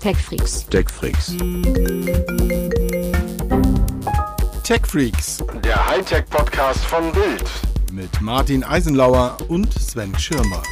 TechFreaks. TechFreaks. TechFreaks Der Hightech-Podcast von Bild. mit Martin Eisenlauer und Sven Schirmer.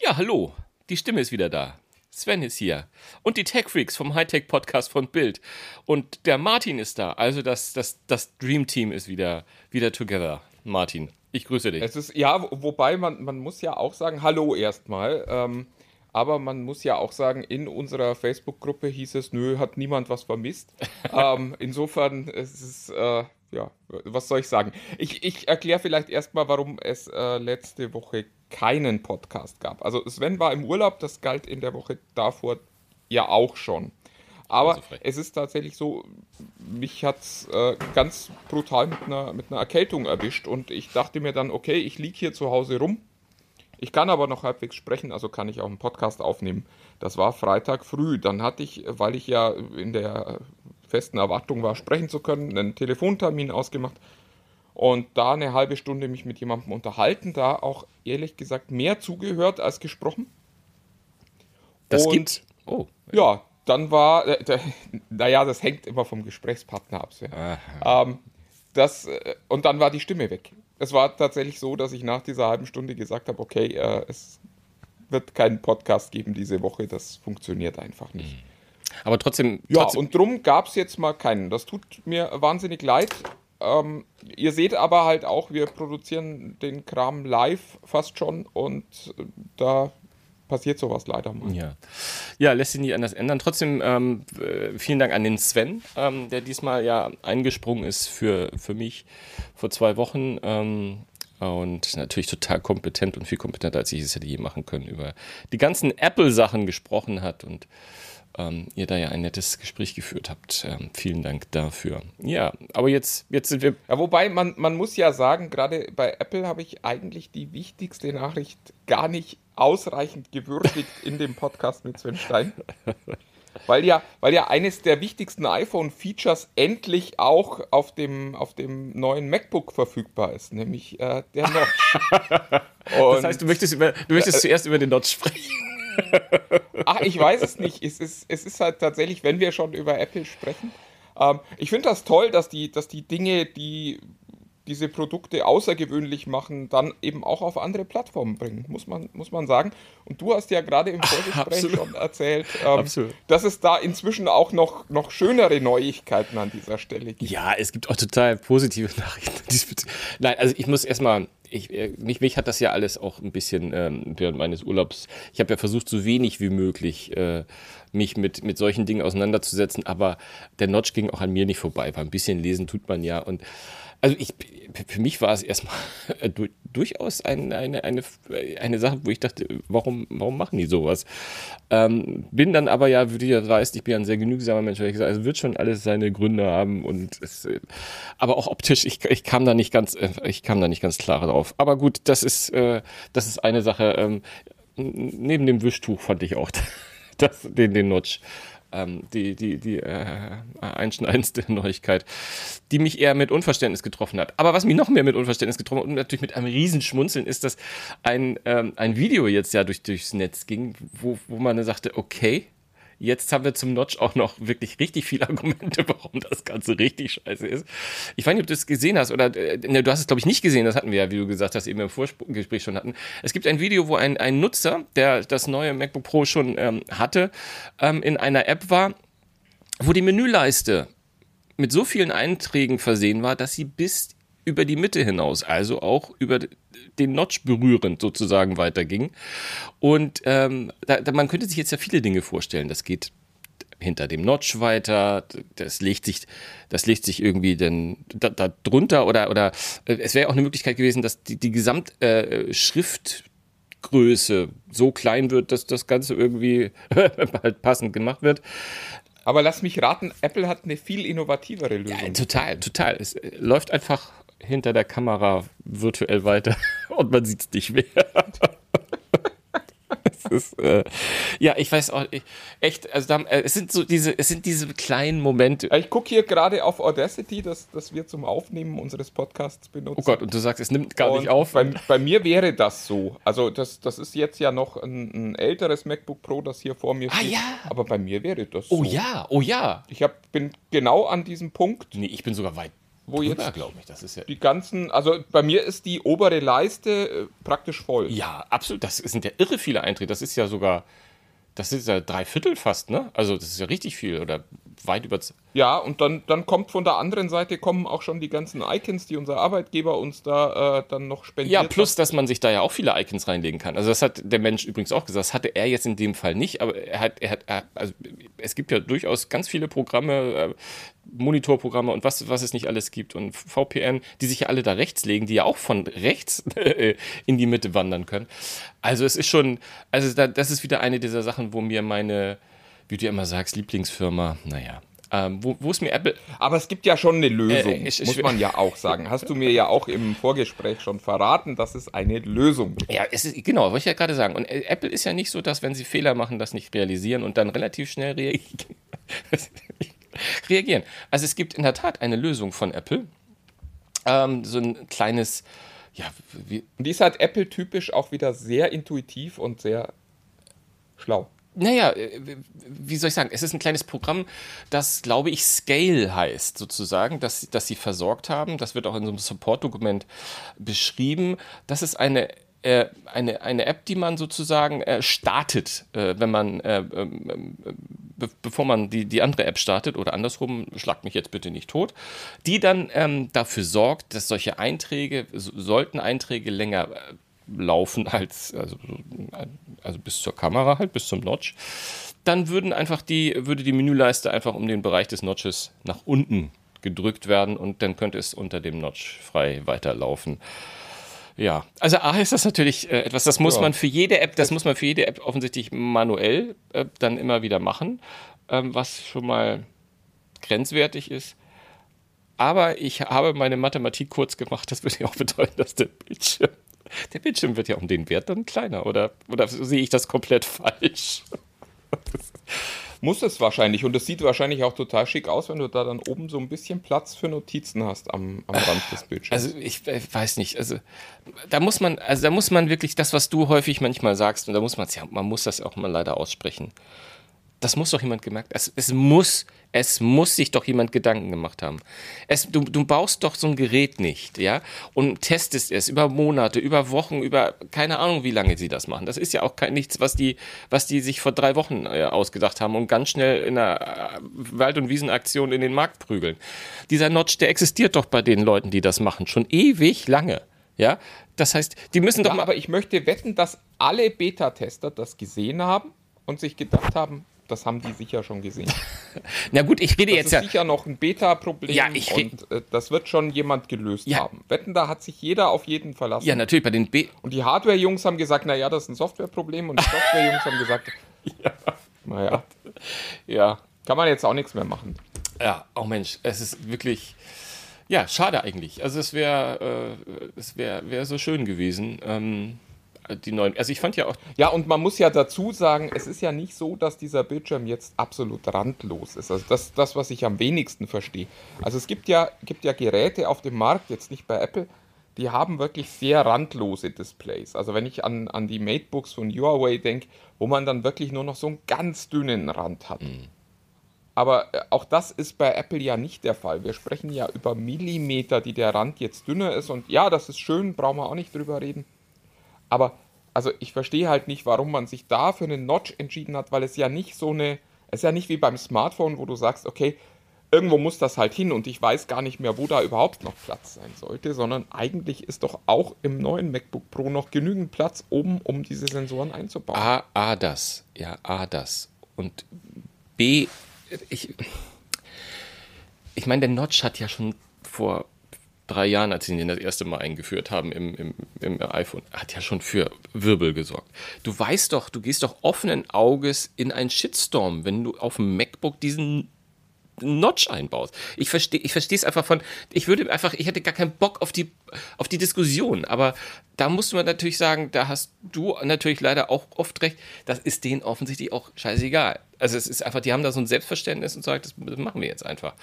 Ja, hallo. Die Stimme ist wieder da. Sven ist hier. Und die Tech Freaks vom Hightech Podcast von Bild. Und der Martin ist da. Also das, das, das Dream Team ist wieder, wieder together. Martin, ich grüße dich. Es ist, ja, wo- wobei man, man muss ja auch sagen, hallo erstmal. Ähm, aber man muss ja auch sagen, in unserer Facebook-Gruppe hieß es, nö, hat niemand was vermisst. ähm, insofern es ist äh, ja, was soll ich sagen? Ich, ich erkläre vielleicht erstmal, warum es äh, letzte Woche keinen Podcast gab. Also Sven war im Urlaub, das galt in der Woche davor ja auch schon. Aber Also es ist tatsächlich so, mich hat es äh, ganz brutal mit einer, mit einer Erkältung erwischt und ich dachte mir dann, okay, ich liege hier zu Hause rum. Ich kann aber noch halbwegs sprechen, also kann ich auch einen Podcast aufnehmen. Das war Freitag früh. Dann hatte ich, weil ich ja in der festen Erwartung war, sprechen zu können, einen Telefontermin ausgemacht und da eine halbe Stunde mich mit jemandem unterhalten, da auch ehrlich gesagt mehr zugehört als gesprochen. Das und- gibt. Oh. Ja, dann war, äh, naja, das hängt immer vom Gesprächspartner ab. Ähm, das, äh, und dann war die Stimme weg. Es war tatsächlich so, dass ich nach dieser halben Stunde gesagt habe, okay, äh, es wird keinen Podcast geben diese Woche, das funktioniert einfach nicht. Aber trotzdem. Ja, trotzdem und drum gab es jetzt mal keinen. Das tut mir wahnsinnig leid. Ähm, ihr seht aber halt auch, wir produzieren den Kram live fast schon und äh, da passiert sowas leider mal. Ja. ja, lässt sich nicht anders ändern. Trotzdem ähm, äh, vielen Dank an den Sven, ähm, der diesmal ja eingesprungen ist für, für mich vor zwei Wochen. Ähm, und natürlich total kompetent und viel kompetenter, als ich es hätte je machen können, über die ganzen Apple-Sachen gesprochen hat und ähm, ihr da ja ein nettes Gespräch geführt habt. Ähm, vielen Dank dafür. Ja, aber jetzt, jetzt sind wir. Ja, wobei man, man muss ja sagen, gerade bei Apple habe ich eigentlich die wichtigste Nachricht gar nicht ausreichend gewürdigt in dem Podcast mit Sven Stein. Weil ja, weil ja eines der wichtigsten iPhone-Features endlich auch auf dem, auf dem neuen MacBook verfügbar ist, nämlich äh, der Notch. Das heißt, du möchtest, über, du möchtest zuerst über den Notch sprechen. Ach, ich weiß es nicht. Es ist, es ist halt tatsächlich, wenn wir schon über Apple sprechen. Ähm, ich finde das toll, dass die, dass die Dinge, die diese Produkte außergewöhnlich machen, dann eben auch auf andere Plattformen bringen, muss man, muss man sagen. Und du hast ja gerade im Vorgespräch schon erzählt, ähm, dass es da inzwischen auch noch, noch schönere Neuigkeiten an dieser Stelle gibt. Ja, es gibt auch total positive Nachrichten. Nein, also ich muss erstmal, ich, äh, mich, mich hat das ja alles auch ein bisschen ähm, während meines Urlaubs, ich habe ja versucht, so wenig wie möglich äh, mich mit, mit solchen Dingen auseinanderzusetzen, aber der Notch ging auch an mir nicht vorbei, weil ein bisschen lesen tut man ja und also ich, für mich war es erstmal äh, du- durchaus ein, eine, eine, eine Sache, wo ich dachte, warum, warum machen die sowas? Ähm, bin dann aber ja, wie du ja weißt, ich bin ja ein sehr genügsamer Mensch, weil ich gesagt, es wird schon alles seine Gründe haben und es, aber auch optisch, ich, ich kam da nicht ganz, äh, ich kam da nicht ganz klar drauf. Aber gut, das ist, äh, das ist eine Sache. Ähm, neben dem Wischtuch fand ich auch das, den, den Notch. Ähm, die die, die äh, einschneidendste Neuigkeit, die mich eher mit Unverständnis getroffen hat. Aber was mich noch mehr mit Unverständnis getroffen hat und natürlich mit einem Riesenschmunzeln ist, dass ein, ähm, ein Video jetzt ja durch, durchs Netz ging, wo, wo man dann sagte, okay, Jetzt haben wir zum Notch auch noch wirklich richtig viele Argumente, warum das Ganze richtig scheiße ist. Ich weiß nicht, ob du es gesehen hast oder äh, ne, du hast es, glaube ich, nicht gesehen. Das hatten wir ja, wie du gesagt hast, eben im Vorgespräch schon hatten. Es gibt ein Video, wo ein, ein Nutzer, der das neue MacBook Pro schon ähm, hatte, ähm, in einer App war, wo die Menüleiste mit so vielen Einträgen versehen war, dass sie bis über die Mitte hinaus, also auch über den Notch berührend sozusagen weiterging. Und ähm, da, da, man könnte sich jetzt ja viele Dinge vorstellen. Das geht hinter dem Notch weiter, das legt sich, das legt sich irgendwie dann da, da drunter oder oder äh, es wäre auch eine Möglichkeit gewesen, dass die, die Gesamt äh, Schriftgröße so klein wird, dass das Ganze irgendwie halt passend gemacht wird. Aber lass mich raten, Apple hat eine viel innovativere Lösung. Ja, total, total. Es äh, läuft einfach hinter der Kamera virtuell weiter und man sieht es nicht mehr. ist, äh, ja, ich weiß auch, ich, echt, also da, äh, es sind so diese, es sind diese kleinen Momente. Ich gucke hier gerade auf Audacity, das, das wir zum Aufnehmen unseres Podcasts benutzen. Oh Gott, und du sagst, es nimmt gar Und nicht auf. Bei, bei mir wäre das so. Also das, das ist jetzt ja noch ein, ein älteres MacBook Pro, das hier vor mir Ah, steht. ja. Aber bei mir wäre das Oh so. ja, oh ja. Ich hab, bin genau an diesem Punkt, Nee, ich bin sogar weit Wo drüber, jetzt- glaube ich. Das ist ja. die ganzen, also bei mir ist die obere Leiste äh, praktisch voll. Ja, absolut. Das sind ja irre viele Einträge. Das ist ja sogar, das ist ja drei Viertel fast, ne? Also das ist ja richtig viel oder weit über. Ja, und dann, dann kommt von der anderen Seite kommen auch schon die ganzen Icons, die unser Arbeitgeber uns da äh, dann noch spendiert. Ja, plus, dass man sich da ja auch viele Icons reinlegen kann. Also das hat der Mensch übrigens auch gesagt. Das hatte er jetzt in dem Fall nicht, aber er hat, er hat, er, also es gibt ja durchaus ganz viele Programme, äh, Monitorprogramme und was, was es nicht alles gibt und VPN, die sich ja alle da rechts legen, die ja auch von rechts äh, in die Mitte wandern können. Also es ist schon, also da, das ist wieder eine dieser Sachen, wo mir meine, wie du ja immer sagst, Lieblingsfirma, naja, ähm, wo, wo es mir Apple, Aber es gibt ja schon eine Lösung, Äh, ich- ich- muss man ja auch sagen. Hast du mir ja auch im Vorgespräch schon verraten, dass es eine Lösung gibt. Ja, es ist, genau, wollte ich ja gerade sagen. Und äh, Apple ist ja nicht so, dass wenn sie Fehler machen, das nicht realisieren und dann relativ schnell reagieren. Reagieren. Also es gibt in der Tat eine Lösung von Apple. Ähm, so ein kleines, ja, wie, die ist halt Apple-typisch auch wieder sehr intuitiv und sehr schlau. naja, äh, wie soll ich sagen, es ist ein kleines Programm, das, glaube ich, Scale heißt, sozusagen, dass, dass sie versorgt haben. Das wird auch in so einem Support-Dokument beschrieben. Das ist eine, äh, eine, eine App, die man sozusagen äh, startet, äh, wenn man, äh, ähm, äh, be bevor man die, die andere App startet oder andersrum, schlagt mich jetzt bitte nicht tot, die dann ähm, dafür sorgt, dass solche Einträge, so, sollten Einträge länger äh, laufen als, also, also bis zur Kamera halt, bis zum Notch, dann würden einfach die, würde die Menüleiste einfach um den Bereich des Notches nach unten gedrückt werden und dann könnte es unter dem Notch frei weiterlaufen. Ja, also A ist das natürlich äh, etwas, das muss Ja. man für jede App, das muss man für jede App offensichtlich manuell äh, dann immer wieder machen, ähm, was schon mal grenzwertig ist. Aber ich habe meine Mathematik kurz gemacht, das würde ja auch bedeuten, dass der Bildschirm, der Bildschirm wird ja um den Wert dann kleiner, oder, oder sehe ich das komplett falsch? Muss es wahrscheinlich. Und es sieht wahrscheinlich auch total schick aus, wenn du da dann oben so ein bisschen Platz für Notizen hast am, am Rand des Bildschirms. Also ich äh, weiß nicht, also da muss man, also da muss man wirklich das, was du häufig manchmal sagst, und da muss man ja, man muss das auch mal leider aussprechen. Das muss doch jemand gemerkt. Es, es muss, es muss sich doch jemand Gedanken gemacht haben. Es, du, du baust doch so ein Gerät nicht, ja, und testest es über Monate, über Wochen, über keine Ahnung, wie lange sie das machen. Das ist ja auch kein, nichts, was die, was die sich vor drei Wochen äh, ausgedacht haben und ganz schnell in einer äh, Wald- und Wiesenaktion in den Markt prügeln. Dieser Notch, der existiert doch bei den Leuten, die das machen, schon ewig lange. Ja, das heißt, die müssen doch ja, mal. aber ich möchte wetten, dass alle Beta-Tester das gesehen haben und sich gedacht haben, das haben die sicher schon gesehen. Na gut, ich rede Das jetzt ist ja. sicher noch ein Beta-Problem Ja, ich und äh, das wird schon jemand gelöst Ja. haben. Wetten, da hat sich jeder auf jeden verlassen. Ja, natürlich, bei den B. Und die Hardware-Jungs haben gesagt, naja, das ist ein Software-Problem und die Software-Jungs haben gesagt, naja, Ja, kann man jetzt auch nichts mehr machen. Ja, oh Mensch, es ist wirklich, ja, schade eigentlich. Also es wäre, äh, es wäre wär so schön gewesen. Ähm, die neuen, also ich fand ja auch, Ja, und man muss ja dazu sagen, es ist ja nicht so, dass dieser Bildschirm jetzt absolut randlos ist. Also das, das was ich am wenigsten verstehe. Also es gibt ja, gibt ja Geräte auf dem Markt, jetzt nicht bei Apple, die haben wirklich sehr randlose Displays. Also wenn ich an, an die Matebooks von Huawei denke, wo man dann wirklich nur noch so einen ganz dünnen Rand hat. Aber äh, auch das ist bei Apple ja nicht der Fall. Wir sprechen ja über Millimeter, die der Rand jetzt dünner ist. Und ja, das ist schön, brauchen wir auch nicht drüber reden. Aber also ich verstehe halt nicht, warum man sich da für einen Notch entschieden hat, weil es ja nicht so eine, es ist ja nicht wie beim Smartphone, wo du sagst, okay, irgendwo muss das halt hin und ich weiß gar nicht mehr, wo da überhaupt noch Platz sein sollte, sondern eigentlich ist doch auch im neuen MacBook Pro noch genügend Platz oben, um diese Sensoren einzubauen. A, A das, ja, A das. Und B, ich, ich meine, der Notch hat ja schon vor drei Jahren, als sie ihn das erste Mal eingeführt haben im, im, im iPhone, hat ja schon für Wirbel gesorgt. Du weißt doch, du gehst doch offenen Auges in einen Shitstorm, wenn du auf dem MacBook diesen Notch einbaust. Ich verstehe ich verstehe es einfach von, ich würde einfach, ich hätte gar keinen Bock auf die, auf die Diskussion, aber da muss man natürlich sagen, da hast du natürlich leider auch oft recht, das ist denen offensichtlich auch scheißegal. Also es ist einfach, die haben da so ein Selbstverständnis und sagen, das machen wir jetzt einfach.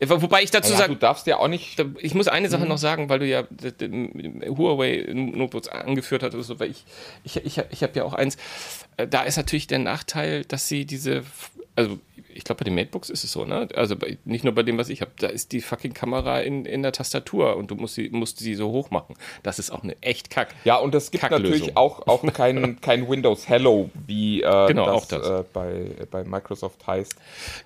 Wobei ich dazu Ja, sage, du darfst ja auch nicht. ich muss eine Mhm. Sache noch sagen, weil du ja Huawei Notebooks angeführt hattest, so, weil ich, ich, ich, ich habe ja auch eins, äh, da ist natürlich der Nachteil, dass sie diese, also ich glaube bei den MateBooks ist es so, ne? Also bei, nicht nur bei dem, was ich habe, da ist die fucking Kamera in, in der Tastatur und du musst sie, musst sie so hoch machen. Das ist auch eine echt kack. Ja, und es gibt natürlich auch, auch kein, kein Windows Hello, wie äh, Genau, das, auch das. Äh, bei, bei Microsoft heißt.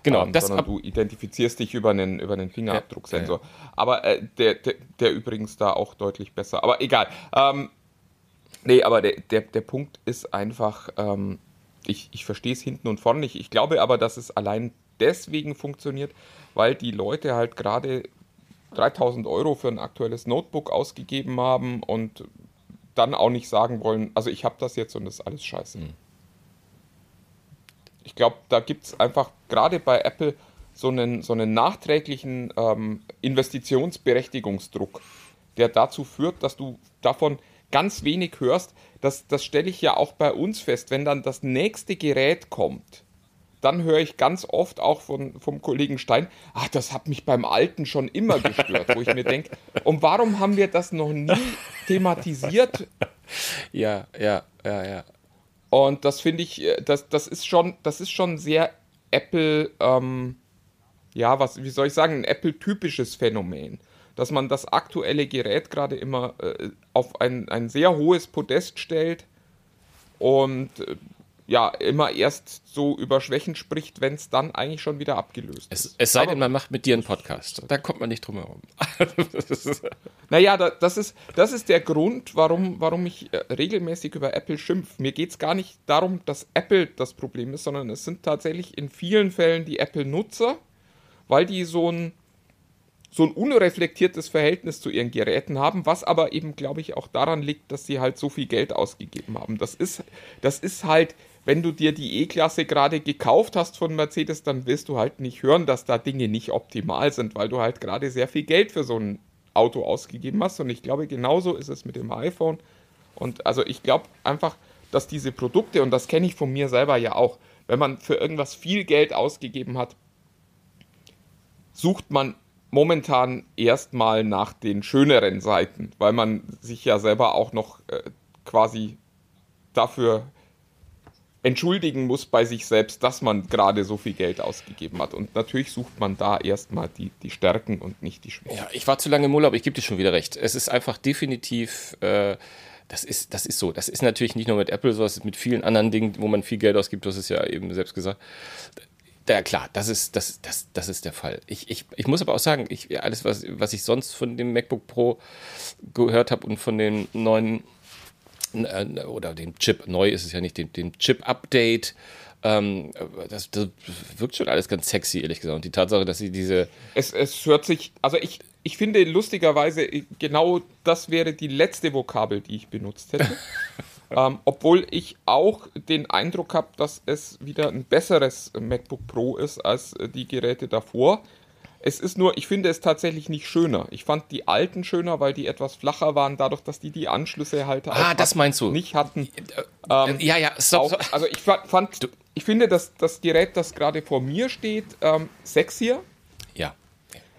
Genau, ähm, das sondern du identifizierst dich über einen, über einen Fingerabdrucksensor. Aber äh, der, der, der übrigens da auch deutlich besser. Aber egal. Ähm, nee, aber der, der, der Punkt ist einfach, ähm, ich, ich verstehe es hinten und vorne nicht. Ich glaube aber, dass es allein deswegen funktioniert, weil die Leute halt gerade 3000 Euro für ein aktuelles Notebook ausgegeben haben und dann auch nicht sagen wollen, also ich habe das jetzt und das ist alles scheiße. Ich glaube, da gibt es einfach gerade bei Apple so einen, so einen nachträglichen ähm, Investitionsberechtigungsdruck, der dazu führt, dass du davon ganz wenig hörst. Das, das stelle ich ja auch bei uns fest. Wenn dann das nächste Gerät kommt, dann höre ich ganz oft auch von, vom Kollegen Stein, ach, das hat mich beim Alten schon immer gestört, wo ich mir denke, und warum haben wir das noch nie thematisiert? Ja, ja, ja, ja. Und das finde ich, äh, das, das ist schon, das ist schon sehr Apple, ähm, ja, was, wie soll ich sagen, ein Apple-typisches Phänomen. Dass man das aktuelle Gerät gerade immer äh, auf ein, ein sehr hohes Podest stellt und äh, ja, immer erst so über Schwächen spricht, wenn es dann eigentlich schon wieder abgelöst ist. Es, es sei denn, man macht mit dir einen Podcast. Da kommt man nicht drum herum. Naja, da, das, ist, das ist der Grund, warum, warum ich äh, regelmäßig über Apple schimpfe. Mir geht es gar nicht darum, dass Apple das Problem ist, sondern es sind tatsächlich in vielen Fällen die Apple-Nutzer, weil die so ein, so ein unreflektiertes Verhältnis zu ihren Geräten haben, was aber eben, glaube ich, auch daran liegt, dass sie halt so viel Geld ausgegeben haben. Das ist, das ist halt, wenn du dir die E-Klasse gerade gekauft hast von Mercedes, dann wirst du halt nicht hören, dass da Dinge nicht optimal sind, weil du halt gerade sehr viel Geld für so ein Auto ausgegeben hast. Und ich glaube, genauso ist es mit dem iPhone. Und also ich glaube einfach, dass diese Produkte, und das kenne ich von mir selber ja auch, wenn man für irgendwas viel Geld ausgegeben hat, sucht man momentan erstmal nach den schöneren Seiten, weil man sich ja selber auch noch äh, quasi dafür entschuldigen muss bei sich selbst, dass man gerade so viel Geld ausgegeben hat. Und natürlich sucht man da erstmal die, die Stärken und nicht die Schwächen. Ja, ich war zu lange im Urlaub, ich gebe dir schon wieder recht. Es ist einfach definitiv, äh, das, ist, das ist so. Das ist natürlich nicht nur mit Apple so, das ist mit vielen anderen Dingen, wo man viel Geld ausgibt, hast es ja eben selbst gesagt. Ja, klar, das ist, das, das, das ist der Fall. Ich, ich, ich muss aber auch sagen, ich, alles, was, was ich sonst von dem MacBook Pro gehört habe und von den neuen äh, oder dem Chip, neu ist es ja nicht, dem, dem Chip-Update, ähm, das, das wirkt schon alles ganz sexy, ehrlich gesagt. Und die Tatsache, dass sie diese, Es, es hört sich, also ich, ich finde lustigerweise, genau das wäre die letzte Vokabel, die ich benutzt hätte. ähm, obwohl ich auch den Eindruck habe, dass es wieder ein besseres MacBook Pro ist als äh, die Geräte davor. Es ist nur, ich finde es tatsächlich nicht schöner. Ich fand die alten schöner, weil die etwas flacher waren, dadurch, dass die die Anschlüsse halt auch Ah, das meinst du. nicht hatten. ähm, ja, ja, stopp, Auch, stopp. also ich fa- fand, ich finde, dass das Gerät, das gerade vor mir steht, ähm, sexier.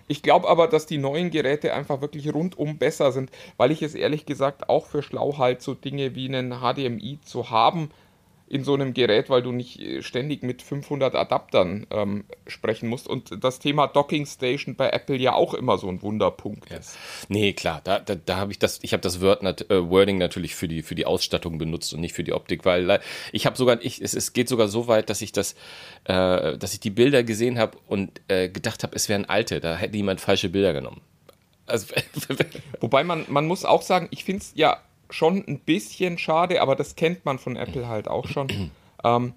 Ich glaube aber, dass die neuen Geräte einfach wirklich rundum besser sind, weil ich es ehrlich gesagt auch für schlau halte, so Dinge wie einen HDMI zu haben in so einem Gerät, weil du nicht äh, ständig mit 500 Adaptern ähm, sprechen musst. Und das Thema Docking Station bei Apple ja auch immer so ein Wunderpunkt ist. Nee, klar, da, da, da habe ich das, ich habe das Word nat, äh, Wording natürlich für die, für die Ausstattung benutzt und nicht für die Optik, weil le- ich habe sogar, ich, es, es geht sogar so weit, dass ich das, äh, dass ich die Bilder gesehen habe und äh, gedacht habe, es wären alte, da hätte jemand falsche Bilder genommen. Also, Wobei man, man muss auch sagen, ich finde es ja schon ein bisschen schade, aber das kennt man von Apple halt auch schon, ähm,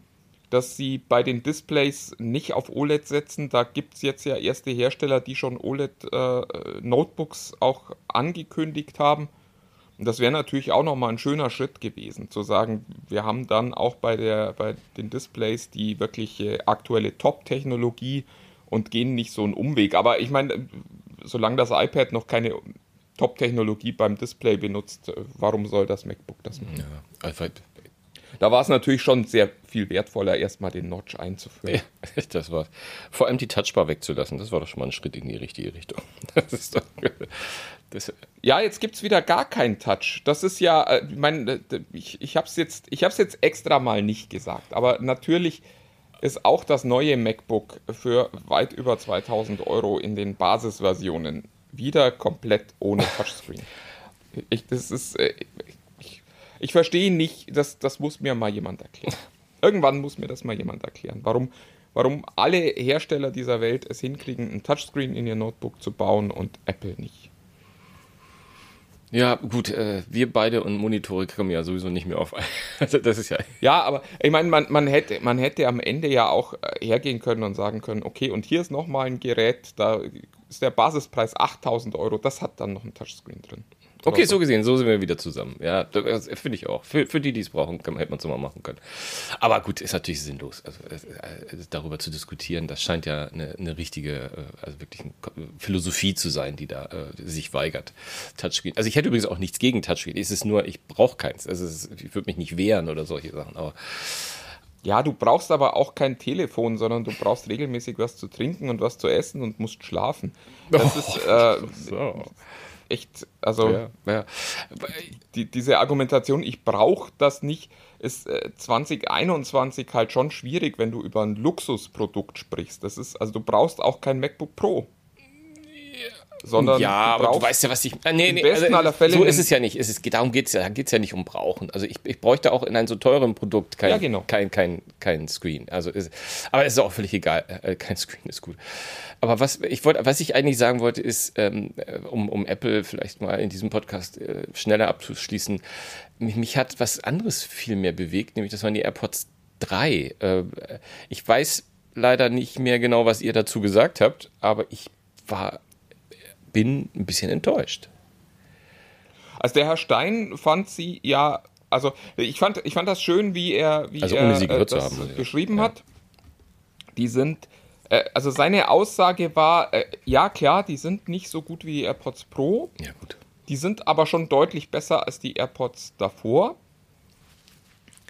dass sie bei den Displays nicht auf OLED setzen. Da gibt es jetzt ja erste Hersteller, die schon OLED-Notebooks auch angekündigt haben. Und das wäre natürlich auch nochmal ein schöner Schritt gewesen, zu sagen, wir haben dann auch bei, der, bei den Displays die wirkliche aktuelle Top-Technologie und gehen nicht so einen Umweg. Aber ich meine, solange das iPad noch keine Top-Technologie beim Display benutzt, warum soll das MacBook das machen? Ja, also, da war es natürlich schon sehr viel wertvoller, erstmal den Notch einzuführen. Ja, das war vor allem die Touchbar wegzulassen. Das war doch schon mal ein Schritt in die richtige Richtung. Doch, das ja, jetzt gibt es wieder gar keinen Touch. Das ist ja, äh, ich meine, ich, ich habe es jetzt, jetzt extra mal nicht gesagt, aber natürlich ist auch das neue MacBook für weit über 2000 Euro in den Basisversionen wieder komplett ohne Touchscreen. Ich, das ist, äh, ich, ich verstehe nicht, das, das muss mir mal jemand erklären. Irgendwann muss mir das mal jemand erklären, warum, warum alle Hersteller dieser Welt es hinkriegen, ein Touchscreen in ihr Notebook zu bauen und Apple nicht. Ja, gut, äh, wir beide und Monitore kommen ja sowieso nicht mehr auf. Also das ist ja. Ja, aber ich meine, man, man, hätte, man hätte am Ende ja auch äh, hergehen können und sagen können, okay, und hier ist nochmal ein Gerät, da ist der Basispreis 8000 Euro, das hat dann noch ein Touchscreen drin. Okay, so gesehen, so sind wir wieder zusammen. Ja, finde ich auch. Für, für die, die es brauchen, kann, hätte man es mal machen können. Aber gut, ist natürlich sinnlos. Also, darüber zu diskutieren, das scheint ja eine, eine richtige, äh, also wirklich eine Philosophie zu sein, die da äh, sich weigert. Touchscreen. Also ich hätte übrigens auch nichts gegen Touchscreen. Es ist nur, ich brauche keins. Also ist, ich würde mich nicht wehren oder solche Sachen. Aber ja, du brauchst aber auch kein Telefon, sondern du brauchst regelmäßig was zu trinken und was zu essen und musst schlafen. Das oh, ist äh, so echt, also ja, ja. Die, diese Argumentation, ich brauche das nicht, ist äh, 2021 halt schon schwierig, wenn du über ein Luxusprodukt sprichst. Das ist, also du brauchst auch kein MacBook Pro sondern ja, aber du weißt ja, was ich. Äh, nee, nee, also, aller Fälle so ist es ja nicht. Es ist, darum geht es ja. Da geht es ja nicht um Brauchen. Also ich, ich bräuchte auch in einem so teuren Produkt kein, ja, genau. kein, kein, kein Screen. Also ist, aber es ist auch völlig egal. Äh, kein Screen ist gut. Aber was ich wollte, was ich eigentlich sagen wollte, ist, ähm, äh, um, um Apple vielleicht mal in diesem Podcast äh, schneller abzuschließen, mich, mich hat was anderes viel mehr bewegt, nämlich das waren die AirPods 3. Äh, ich weiß leider nicht mehr genau, was ihr dazu gesagt habt, aber ich war bin ein bisschen enttäuscht. Also der Herr Stein fand sie ja, also ich fand, ich fand das schön, wie er, wie also er äh, das haben, beschrieben ja. hat. Die sind, äh, also seine Aussage war, äh, ja klar, die sind nicht so gut wie die AirPods Pro. Ja gut. Die sind aber schon deutlich besser als die AirPods davor.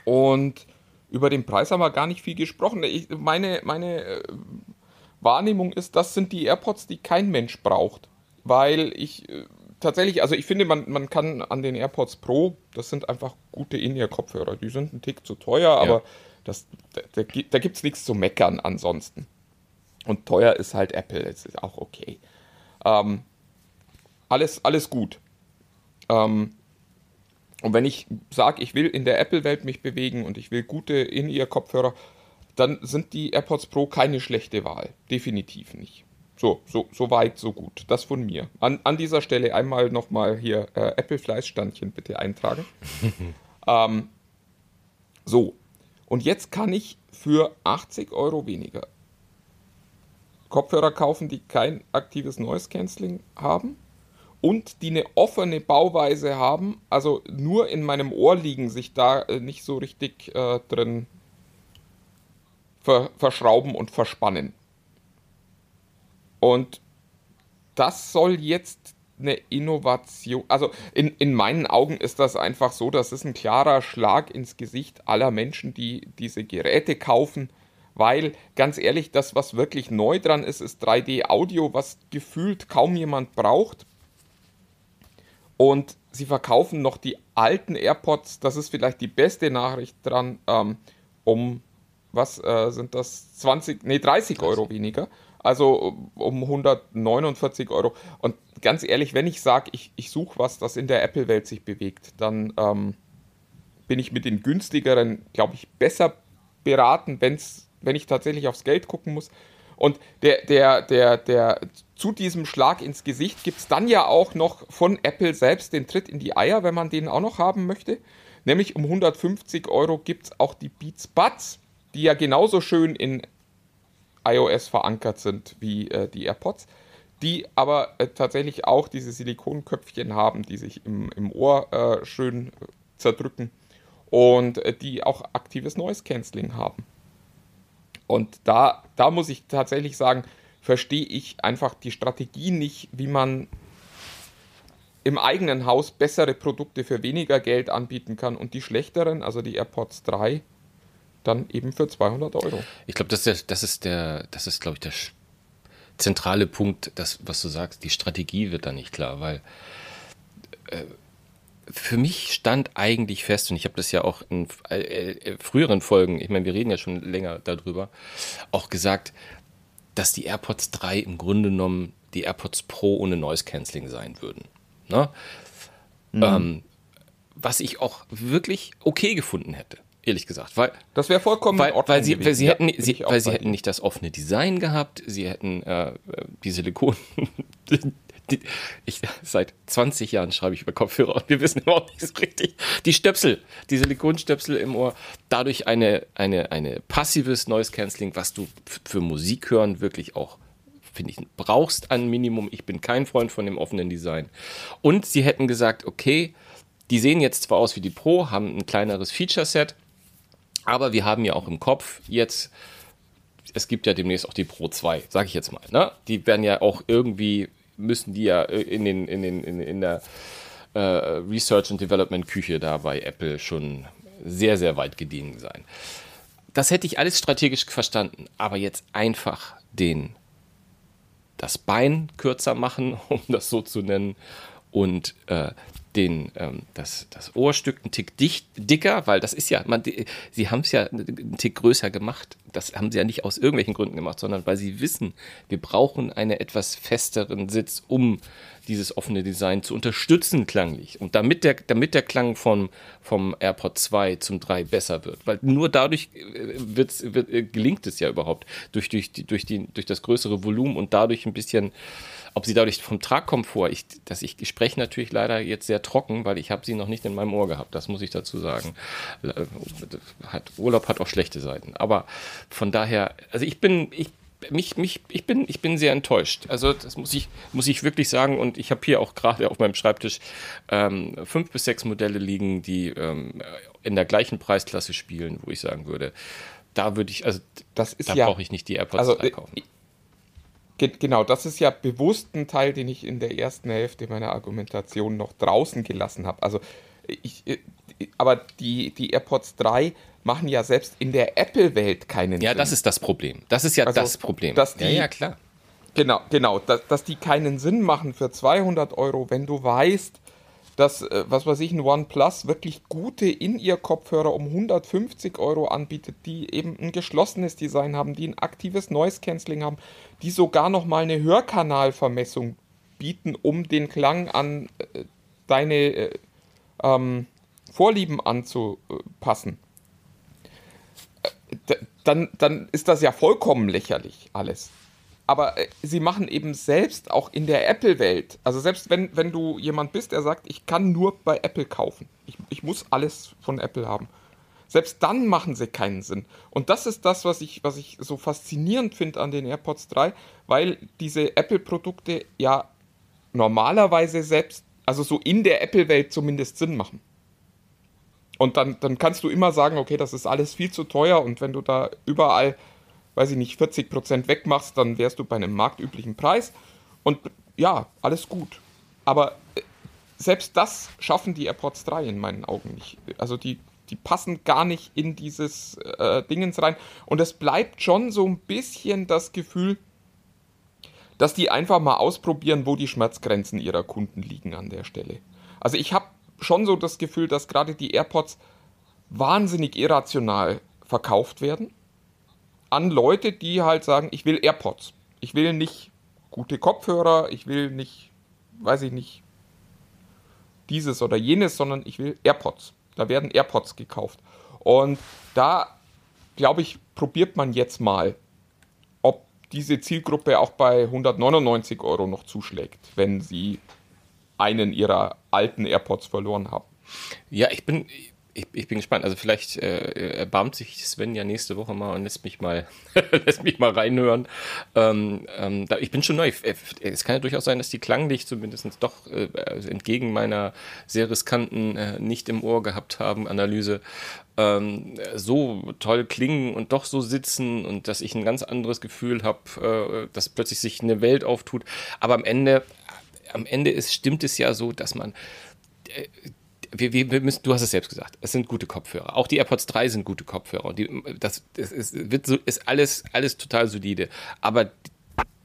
Und über den Preis haben wir gar nicht viel gesprochen. Ich, meine meine äh, Wahrnehmung ist, das sind die AirPods, die kein Mensch braucht weil ich äh, tatsächlich, also ich finde, man, man kann an den AirPods Pro, das sind einfach gute In-Ear-Kopfhörer. Die sind ein Tick zu teuer, ja. aber das, da, da, da gibt es nichts zu meckern ansonsten. Und teuer ist halt Apple, das ist auch okay. Ähm, alles, alles gut. Ähm, und wenn ich sage, ich will in der Apple-Welt mich bewegen und ich will gute In-Ear-Kopfhörer, dann sind die AirPods Pro keine schlechte Wahl. Definitiv nicht. So, so, so weit, so gut. Das von mir. An, an dieser Stelle einmal nochmal hier äh, Apple-Fleißstandchen bitte eintragen. ähm, so, und jetzt kann ich für 80 Euro weniger Kopfhörer kaufen, die kein aktives Noise Cancelling haben und die eine offene Bauweise haben, also nur in meinem Ohr liegen, sich da äh, nicht so richtig äh, drin ver verschrauben und verspannen. Und das soll jetzt eine Innovation. Also in, in meinen Augen ist das einfach so, das ist ein klarer Schlag ins Gesicht aller Menschen, die diese Geräte kaufen. Weil, ganz ehrlich, das, was wirklich neu dran ist, ist 3D-Audio, was gefühlt kaum jemand braucht. Und sie verkaufen noch die alten AirPods, das ist vielleicht die beste Nachricht dran, ähm, um, was äh, sind das, 20, nee, 30 Euro weniger also um 149 Euro. Und ganz ehrlich, wenn ich sage, ich, ich suche was, das in der Apple-Welt sich bewegt, dann ähm, bin ich mit den günstigeren, glaube ich, besser beraten, wenn's, wenn ich tatsächlich aufs Geld gucken muss. Und der, der, der, der, zu diesem Schlag ins Gesicht gibt es dann ja auch noch von Apple selbst den Tritt in die Eier, wenn man den auch noch haben möchte. Nämlich um 150 Euro gibt es auch die Beats Buds, die ja genauso schön in iOS verankert sind wie äh, die AirPods, die aber äh, tatsächlich auch diese Silikonköpfchen haben, die sich im, im Ohr äh, schön äh, zerdrücken und äh, die auch aktives Noise Cancelling haben. Und da, da muss ich tatsächlich sagen, verstehe ich einfach die Strategie nicht, wie man im eigenen Haus bessere Produkte für weniger Geld anbieten kann und die schlechteren, also die AirPods 3, dann eben für 200 Euro. Ich glaube, das, ist der, das ist der, das ist, glaube ich, der zentrale Punkt, das, was du sagst, die Strategie wird da nicht klar, weil äh, für mich stand eigentlich fest, und ich habe das ja auch in äh, äh, früheren Folgen, ich meine, wir reden ja schon länger darüber, auch gesagt, dass die AirPods 3 im Grunde genommen die AirPods Pro ohne Noise Cancelling sein würden. Ne? Mhm. Ähm, was ich auch wirklich okay gefunden hätte, ehrlich gesagt. Weil, das wäre vollkommen weil, weil sie, weil sie, ja, hätten, sie, weil sie hätten nicht das offene Design gehabt, sie hätten äh, die Silikon. ich, seit 20 Jahren schreibe ich über Kopfhörer und wir wissen überhaupt nicht so richtig. Die Stöpsel, die Silikonstöpsel im Ohr, dadurch eine, eine, eine passives Noise Cancelling, was du für Musik hören wirklich auch finde ich, brauchst ein Minimum. Ich bin kein Freund von dem offenen Design. Und sie hätten gesagt, okay, die sehen jetzt zwar aus wie die Pro, haben ein kleineres Feature-Set, aber wir haben ja auch im Kopf jetzt, es gibt ja demnächst auch die Pro 2, sage ich jetzt mal. Ne? Die werden ja auch irgendwie, müssen die ja in, den, in, den, in, in der äh, Research and Development Küche da bei Apple schon sehr, sehr weit gediehen sein. Das hätte ich alles strategisch verstanden, aber jetzt einfach den das Bein kürzer machen, um das so zu nennen, und äh, den, ähm, das, das Ohrstück ein Tick dicht, dicker, weil das ist ja, man, die, sie haben es ja einen Tick größer gemacht. Das haben sie ja nicht aus irgendwelchen Gründen gemacht, sondern weil sie wissen, wir brauchen einen etwas festeren Sitz, um dieses offene Design zu unterstützen klanglich. Und damit der, damit der Klang vom, vom AirPod 2 zum 3 besser wird. Weil nur dadurch äh, wird, äh, gelingt es ja überhaupt. Durch, durch, durch, die, durch das größere Volumen und dadurch ein bisschen ob sie dadurch vom Tragkomfort, ich, dass ich, spreche natürlich leider jetzt sehr trocken, weil ich habe sie noch nicht in meinem Ohr gehabt, das muss ich dazu sagen. Hat, Urlaub hat auch schlechte Seiten. Aber von daher, also ich bin, ich, mich, mich, ich, bin, ich bin sehr enttäuscht. Also das muss ich, muss ich wirklich sagen. Und ich habe hier auch gerade auf meinem Schreibtisch ähm, fünf bis sechs Modelle liegen, die ähm, in der gleichen Preisklasse spielen, wo ich sagen würde, da würde ich, also das ist da ja, brauche ich nicht die AirPods also, 3 kaufen. Ge genau, das ist ja bewusst ein Teil, den ich in der ersten Hälfte meiner Argumentation noch draußen gelassen habe. Also ich, äh, aber die, die AirPods 3 machen ja selbst in der Apple-Welt keinen ja, Sinn. Ja, das ist das Problem. Das ist ja also, das Problem. Dass die, ja, ja, klar. Genau, genau, dass, dass die keinen Sinn machen für 200 Euro, wenn du weißt, dass, äh, was weiß ich, ein OnePlus wirklich gute In-Ear-Kopfhörer um 150 Euro anbietet, die eben ein geschlossenes Design haben, die ein aktives Noise-Canceling haben, die sogar nochmal eine Hörkanalvermessung bieten, um den Klang an äh, deine äh, ähm, Vorlieben anzupassen. Äh, dann, dann ist das ja vollkommen lächerlich alles aber äh, sie machen eben selbst auch in der Apple-Welt, also selbst wenn, wenn du jemand bist, der sagt, ich kann nur bei Apple kaufen, ich, ich muss alles von Apple haben, selbst dann machen sie keinen Sinn. Und das ist das, was ich, was ich so faszinierend finde an den AirPods 3, weil diese Apple-Produkte ja normalerweise selbst, also so in der Apple-Welt zumindest Sinn machen. Und dann, dann kannst du immer sagen, okay, das ist alles viel zu teuer und wenn du da überall weiß ich nicht, 40% wegmachst, dann wärst du bei einem marktüblichen Preis. Und ja, alles gut. Aber äh, selbst das schaffen die AirPods 3 in meinen Augen nicht. Also die, die passen gar nicht in dieses äh, Dingens rein. Und es bleibt schon so ein bisschen das Gefühl, dass die einfach mal ausprobieren, wo die Schmerzgrenzen ihrer Kunden liegen an der Stelle. Also ich habe schon so das Gefühl, dass gerade die AirPods wahnsinnig irrational verkauft werden an Leute, die halt sagen, ich will AirPods. Ich will nicht gute Kopfhörer, ich will nicht, weiß ich nicht, dieses oder jenes, sondern ich will AirPods. Da werden AirPods gekauft. Und da, glaube ich, probiert man jetzt mal, ob diese Zielgruppe auch bei 199 Euro noch zuschlägt, wenn sie einen ihrer alten AirPods verloren haben. Ja, ich bin, ich, ich, bin gespannt. Also vielleicht äh, erbarmt sich Sven ja nächste Woche mal und lässt mich mal, lässt mich mal reinhören. Ähm, ähm, ich bin schon neu. Äh, es kann ja durchaus sein, dass die klanglich zumindest doch äh, also entgegen meiner sehr riskanten äh, nicht im Ohr gehabt haben Analyse ähm, so toll klingen und doch so sitzen und dass ich ein ganz anderes Gefühl habe, äh, dass plötzlich sich eine Welt auftut. Aber am Ende, am Ende ist, stimmt es ja so, dass man äh, wir, wir, müssen, du hast es selbst gesagt, es sind gute Kopfhörer. Auch die AirPods 3 sind gute Kopfhörer. Und die, das, das ist, wird so, ist alles, alles total solide. Aber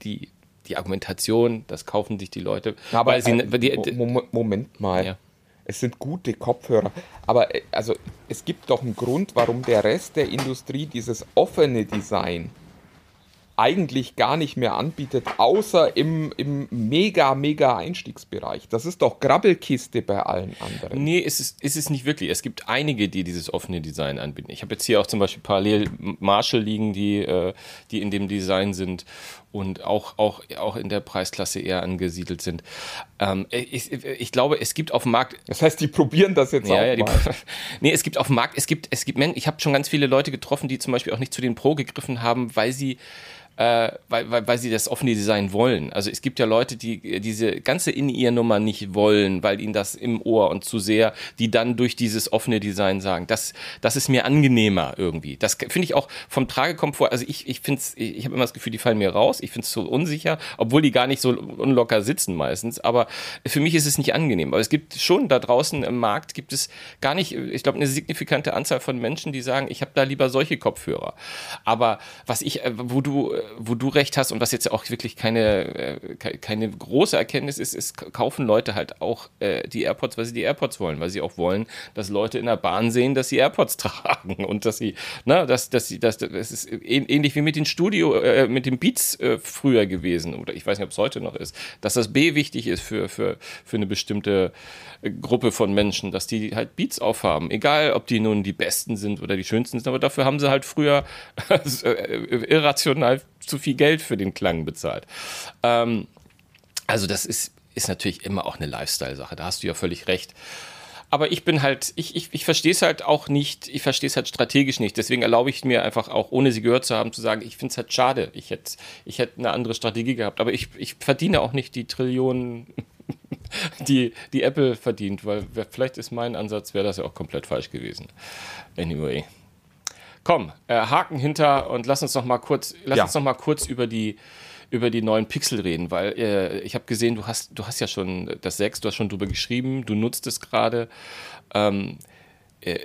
die, die Argumentation, das kaufen sich die Leute. Aber weil sie, äh, die, Moment mal. Ja. Es sind gute Kopfhörer. Aber äh, also, es gibt doch einen Grund, warum der Rest der Industrie dieses offene Design eigentlich gar nicht mehr anbietet, außer im, im mega, mega Einstiegsbereich. Das ist doch Grabbelkiste bei allen anderen. Nee, ist es, ist es nicht wirklich. Es gibt einige, die dieses offene Design anbieten. Ich habe jetzt hier auch zum Beispiel parallel Marshall liegen, die, äh, die in dem Design sind und auch, auch, auch in der Preisklasse eher angesiedelt sind. Ähm, ich, ich, glaube, es gibt auf dem Markt. Das heißt, die probieren das jetzt ja, auch ja, die, nee, es gibt auf dem Markt, es gibt, es gibt Menschen, ich habe schon ganz viele Leute getroffen, die zum Beispiel auch nicht zu den Pro gegriffen haben, weil sie äh, weil, weil, weil sie das offene Design wollen. Also es gibt ja Leute, die diese ganze In-Ear-Nummer nicht wollen, weil ihnen das im Ohr und zu sehr, die dann durch dieses offene Design sagen, das, das ist mir angenehmer irgendwie. Das finde ich auch vom Tragekomfort, also ich, ich finde ich habe immer das Gefühl, die fallen mir raus, ich finde es so unsicher, obwohl die gar nicht so unlocker sitzen meistens, aber für mich ist es nicht angenehm. Aber es gibt schon da draußen im Markt, gibt es gar nicht, ich glaube, eine signifikante Anzahl von Menschen, die sagen, ich habe da lieber solche Kopfhörer. Aber was ich, äh, wo du wo du recht hast und was jetzt auch wirklich keine, äh, keine große Erkenntnis ist, ist, kaufen Leute halt auch äh, die AirPods, weil sie die AirPods wollen, weil sie auch wollen, dass Leute in der Bahn sehen, dass sie AirPods tragen und dass sie, na, dass, dass sie, dass, das ist ähnlich wie mit den Studio, äh, mit den Beats äh, früher gewesen oder ich weiß nicht, ob es heute noch ist, dass das B wichtig ist für, für, für eine bestimmte äh, Gruppe von Menschen, dass die halt Beats aufhaben, egal ob die nun die besten sind oder die schönsten sind, aber dafür haben sie halt früher äh, irrational zu viel Geld für den Klang bezahlt. Ähm, also das ist, ist natürlich immer auch eine Lifestyle-Sache, da hast du ja völlig recht. Aber ich bin halt, ich, ich, ich verstehe es halt auch nicht, ich verstehe es halt strategisch nicht. Deswegen erlaube ich mir einfach auch, ohne sie gehört zu haben, zu sagen, ich finde es halt schade. Ich hätte ich hätt eine andere Strategie gehabt. Aber ich, ich verdiene auch nicht die Trillionen, die, die Apple verdient, weil vielleicht ist mein Ansatz, wäre das ja auch komplett falsch gewesen. Anyway. Komm, äh, Haken hinter und lass uns noch mal kurz, lass ja. uns noch mal kurz über die über die neuen Pixel reden, weil äh, ich habe gesehen, du hast, du hast ja schon das 6, du hast schon drüber geschrieben, du nutzt es gerade. Ähm, äh,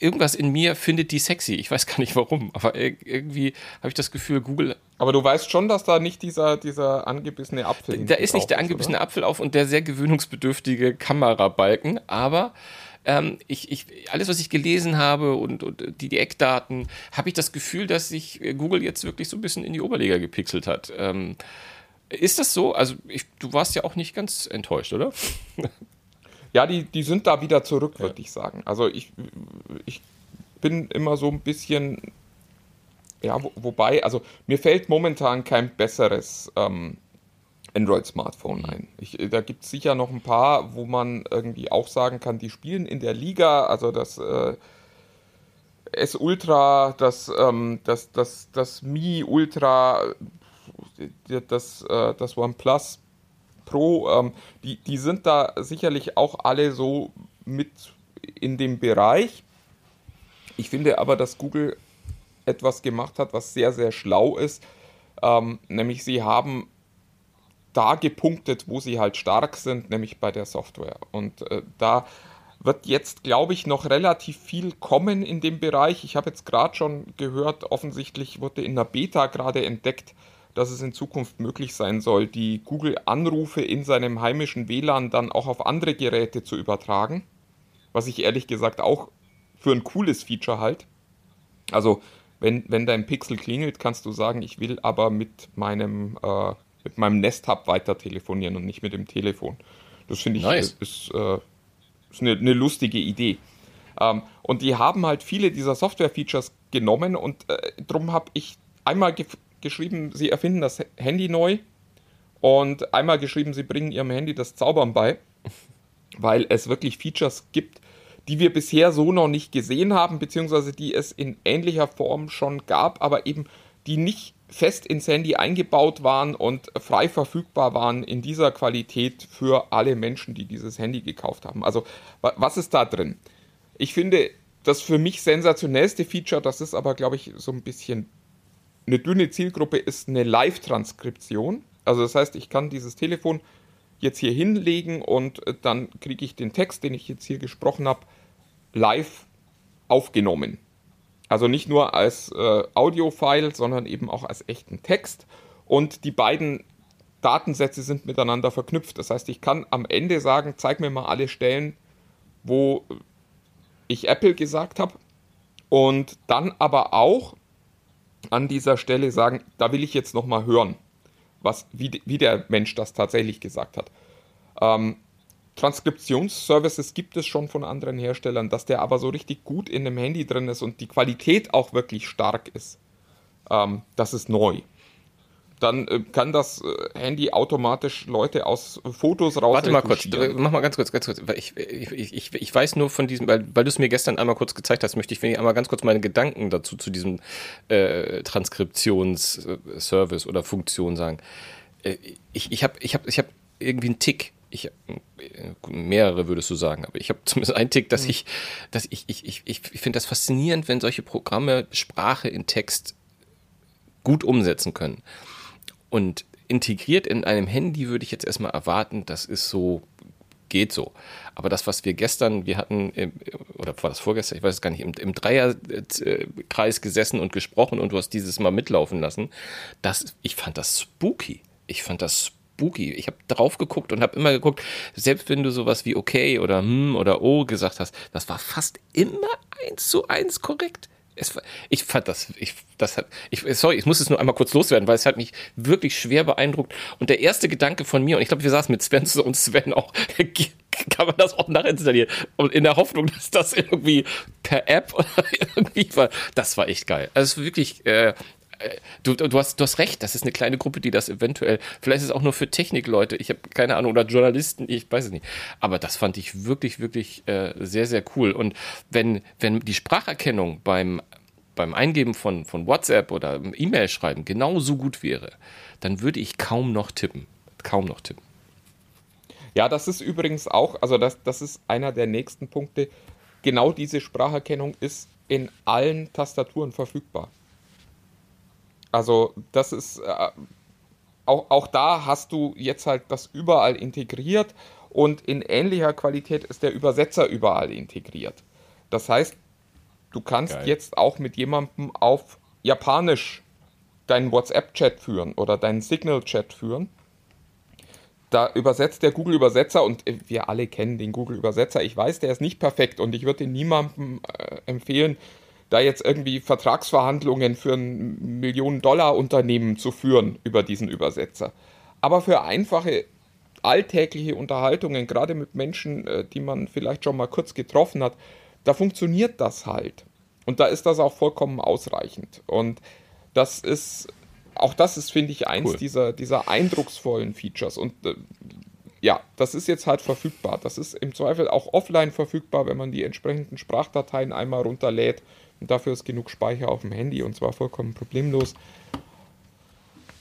irgendwas in mir findet die sexy. Ich weiß gar nicht warum, aber irgendwie habe ich das Gefühl, Google. Aber du weißt schon, dass da nicht dieser, dieser angebissene Apfel Da ist nicht der angebissene ist, Apfel auf und der sehr gewöhnungsbedürftige Kamerabalken, aber ähm, ich, ich, alles, was ich gelesen habe und, und die, die, Eckdaten, habe ich das Gefühl, dass sich Google jetzt wirklich so ein bisschen in die Oberliga gepixelt hat. Ähm, ist das so? Also, ich, du warst ja auch nicht ganz enttäuscht, oder? Ja, die, die sind da wieder zurück, ja. würde ich sagen. Also, ich, ich bin immer so ein bisschen. Ja, wo, wobei, also mir fällt momentan kein besseres ähm, Android-Smartphone ein. Ich, da gibt es sicher noch ein paar, wo man irgendwie auch sagen kann, die spielen in der Liga, also das äh, S Ultra, das, ähm, das, das, das Mi Ultra, das, äh, das OnePlus Pro, ähm, die, die sind da sicherlich auch alle so mit in dem Bereich. Ich finde aber, dass Google etwas gemacht hat, was sehr, sehr schlau ist. Ähm, nämlich sie haben da gepunktet, wo sie halt stark sind, nämlich bei der Software. Und äh, da wird jetzt, glaube ich, noch relativ viel kommen in dem Bereich. Ich habe jetzt gerade schon gehört, offensichtlich wurde in der Beta gerade entdeckt, dass es in Zukunft möglich sein soll, die Google-Anrufe in seinem heimischen WLAN dann auch auf andere Geräte zu übertragen. Was ich ehrlich gesagt auch für ein cooles Feature halt. Also, wenn, wenn dein Pixel klingelt, kannst du sagen, ich will aber mit meinem äh, mit meinem Nest-Hub weiter telefonieren und nicht mit dem Telefon. Das finde ich nice. ist, äh, ist eine, eine, lustige Idee. Ähm, und die haben halt viele dieser Software-Features genommen und äh, darum habe ich einmal ge geschrieben, sie erfinden das Handy neu und einmal geschrieben, sie bringen ihrem Handy das Zaubern bei, weil es wirklich Features gibt, die wir bisher so noch nicht gesehen haben, beziehungsweise die es in ähnlicher Form schon gab, aber eben die nicht fest ins Handy eingebaut waren und frei verfügbar waren in dieser Qualität für alle Menschen, die dieses Handy gekauft haben. Also was ist da drin? Ich finde, das für mich sensationellste Feature, das ist aber, glaube ich, so ein bisschen eine dünne Zielgruppe, ist eine Live-Transkription. Also das heißt, ich kann dieses Telefon jetzt hier hinlegen und dann kriege ich den Text, den ich jetzt hier gesprochen habe, live aufgenommen. Also nicht nur als äh, Audio-File, sondern eben auch als echten Text. Und die beiden Datensätze sind miteinander verknüpft. Das heißt, ich kann am Ende sagen, zeig mir mal alle Stellen, wo ich Apple gesagt habe. Und dann aber auch an dieser Stelle sagen, da will ich jetzt nochmal hören, was, wie, wie der Mensch das tatsächlich gesagt hat. Ähm, Transkriptionsservices gibt es schon von anderen Herstellern, dass der aber so richtig gut in dem Handy drin ist und die Qualität auch wirklich stark ist. Ähm, das ist neu. Dann äh, kann das äh, Handy automatisch Leute aus Fotos raus. Warte mal kurz, mach mal ganz kurz, ganz kurz. Ich, ich, ich, ich weiß nur von diesem, weil, weil du es mir gestern einmal kurz gezeigt hast, möchte ich einmal ganz kurz meine Gedanken dazu zu diesem äh, Transkriptionsservice oder Funktion sagen. Äh, ich ich habe ich hab, ich hab irgendwie einen Tick ich mehrere würdest du sagen, aber ich habe zumindest einen Tick, dass mhm. ich, dass ich, ich, ich, ich finde das faszinierend, wenn solche Programme Sprache in Text gut umsetzen können. Und integriert in einem Handy würde ich jetzt erstmal erwarten, das ist so, geht so. Aber das, was wir gestern, wir hatten, oder war das vorgestern, ich weiß es gar nicht, im, im Dreierkreis gesessen und gesprochen und du hast dieses mal mitlaufen lassen, das, ich fand das spooky. Ich fand das spooky spooky. Ich habe drauf geguckt und habe immer geguckt, selbst wenn du sowas wie okay oder hm oder oh gesagt hast, das war fast immer eins zu eins korrekt. Es, ich fand das, ich, das hat, ich, sorry, ich muss es nur einmal kurz loswerden, weil es hat mich wirklich schwer beeindruckt. Und der erste Gedanke von mir, und ich glaube, wir saßen mit Sven und Sven auch, kann man das auch nachinstallieren. Und in der Hoffnung, dass das irgendwie per App oder irgendwie war, das war echt geil. Also wirklich, äh, du, du, hast, du hast recht, das ist eine kleine Gruppe, die das eventuell, vielleicht ist es auch nur für Technikleute, ich habe keine Ahnung, oder Journalisten, ich weiß es nicht. Aber das fand ich wirklich, wirklich äh, sehr, sehr cool. Und wenn, wenn die Spracherkennung beim, beim Eingeben von, von WhatsApp oder E-Mail schreiben genauso gut wäre, dann würde ich kaum noch tippen. Kaum noch tippen. Ja, das ist übrigens auch, also das, das ist einer der nächsten Punkte. Genau diese Spracherkennung ist in allen Tastaturen verfügbar. Also das ist, äh, auch, auch da hast du jetzt halt das überall integriert und in ähnlicher Qualität ist der Übersetzer überall integriert. Das heißt, du kannst Geil. jetzt auch mit jemandem auf Japanisch deinen WhatsApp-Chat führen oder deinen Signal-Chat führen. Da übersetzt der Google-Übersetzer und wir alle kennen den Google-Übersetzer. Ich weiß, der ist nicht perfekt und ich würde niemandem äh, empfehlen, da jetzt irgendwie Vertragsverhandlungen für ein Millionen-Dollar-Unternehmen zu führen über diesen Übersetzer. Aber für einfache alltägliche Unterhaltungen, gerade mit Menschen, äh, die man vielleicht schon mal kurz getroffen hat, da funktioniert das halt. Und da ist das auch vollkommen ausreichend. Und das ist, auch das ist, finde ich, eins cool. dieser, dieser eindrucksvollen Features. Und äh, ja, das ist jetzt halt verfügbar. Das ist im Zweifel auch offline verfügbar, wenn man die entsprechenden Sprachdateien einmal runterlädt und dafür ist genug Speicher auf dem Handy und zwar vollkommen problemlos.